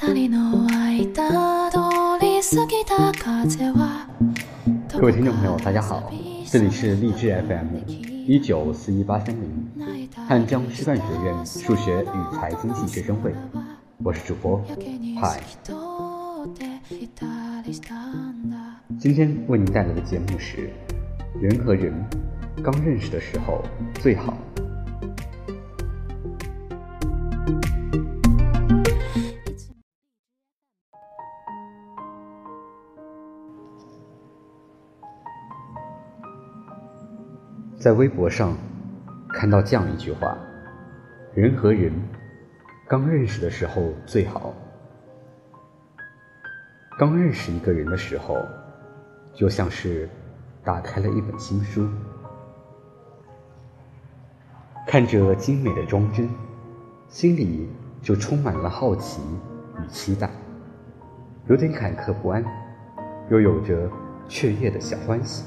各位听众朋友，大家好，这里是励志 FM 一九四一八三零汉江师范学院数学与财经系学生会，我是主播嗨。今天为您带来的节目是：人和人刚认识的时候最好。在微博上看到这样一句话：“人和人刚认识的时候最好。刚认识一个人的时候，就像是打开了一本新书，看着精美的装帧，心里就充满了好奇与期待，有点坎坷不安，又有着雀跃的小欢喜，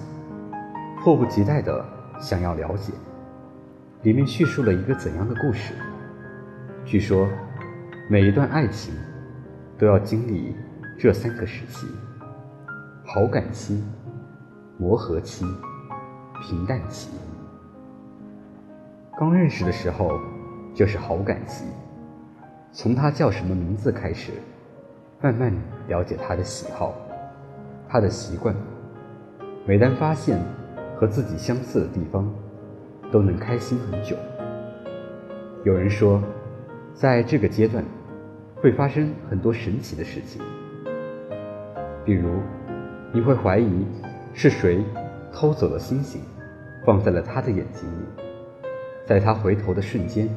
迫不及待的。”想要了解，里面叙述了一个怎样的故事？据说，每一段爱情都要经历这三个时期：好感期、磨合期、平淡期。刚认识的时候就是好感期，从他叫什么名字开始，慢慢了解他的喜好、他的习惯。每当发现。和自己相似的地方，都能开心很久。有人说，在这个阶段，会发生很多神奇的事情，比如，你会怀疑是谁偷走了星星，放在了他的眼睛里，在他回头的瞬间，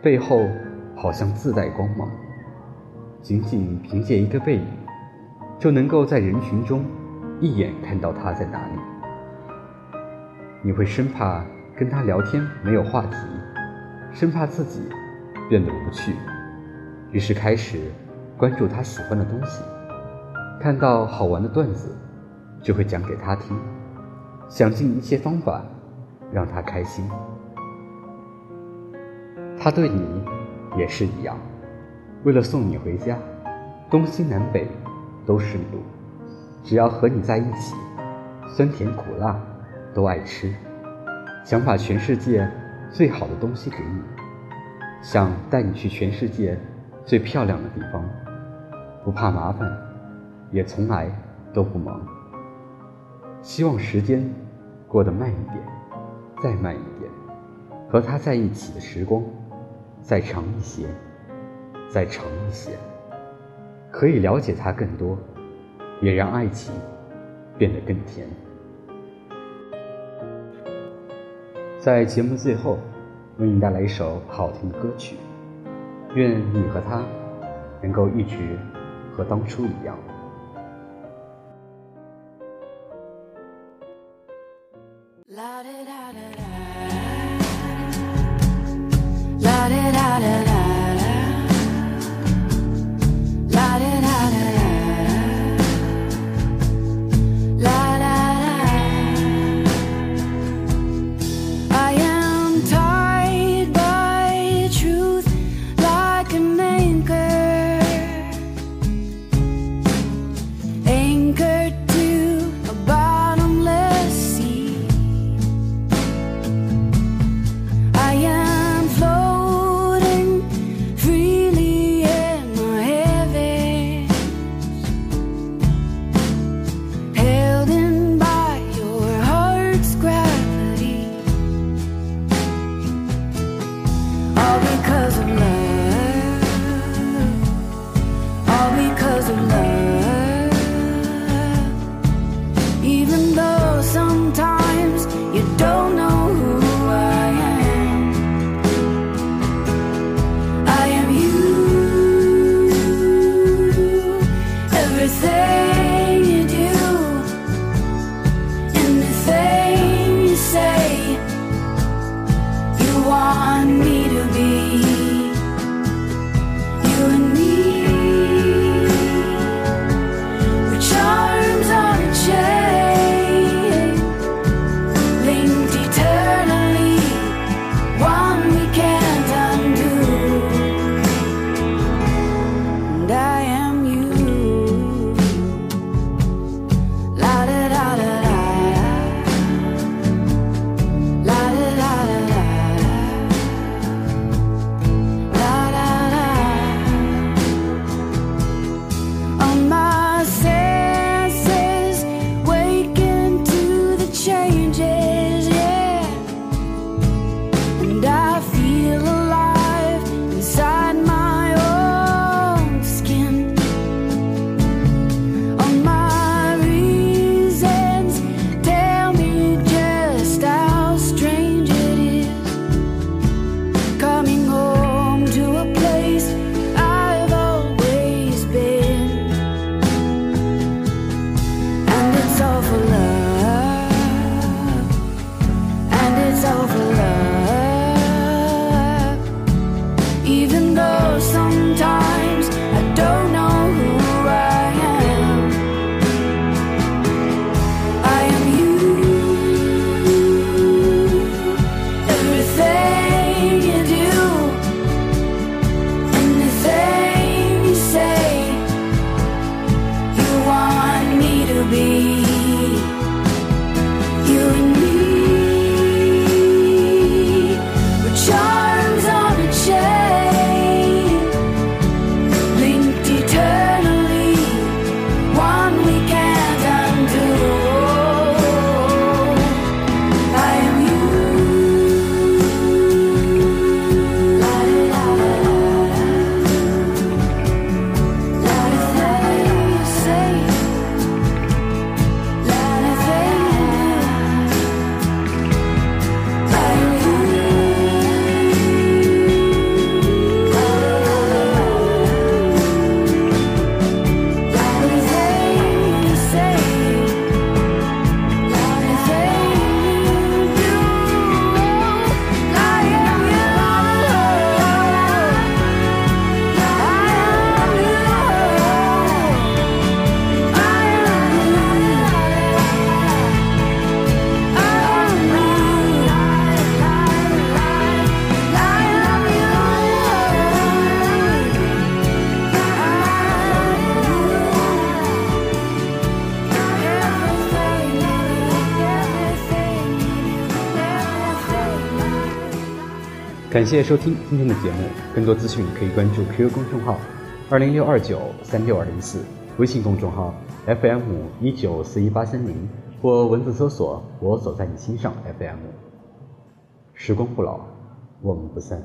背后好像自带光芒，仅仅凭借一个背影，就能够在人群中一眼看到他在哪里。你会生怕跟他聊天没有话题，生怕自己变得无趣，于是开始关注他喜欢的东西，看到好玩的段子就会讲给他听，想尽一切方法让他开心。他对你也是一样，为了送你回家，东西南北都顺路，只要和你在一起，酸甜苦辣。都爱吃，想把全世界最好的东西给你，想带你去全世界最漂亮的地方，不怕麻烦，也从来都不忙。希望时间过得慢一点，再慢一点，和他在一起的时光再长一些，再长一些，可以了解他更多，也让爱情变得更甜。在节目最后，为你带来一首好听的歌曲。愿你和他能够一直和当初一样。sometimes 感谢收听今天的节目，更多资讯可以关注 QQ 公众号二零六二九三六二零四，微信公众号 FM 一九四一八三零，或文字搜索“我走在你心上 FM”。时光不老，我们不散。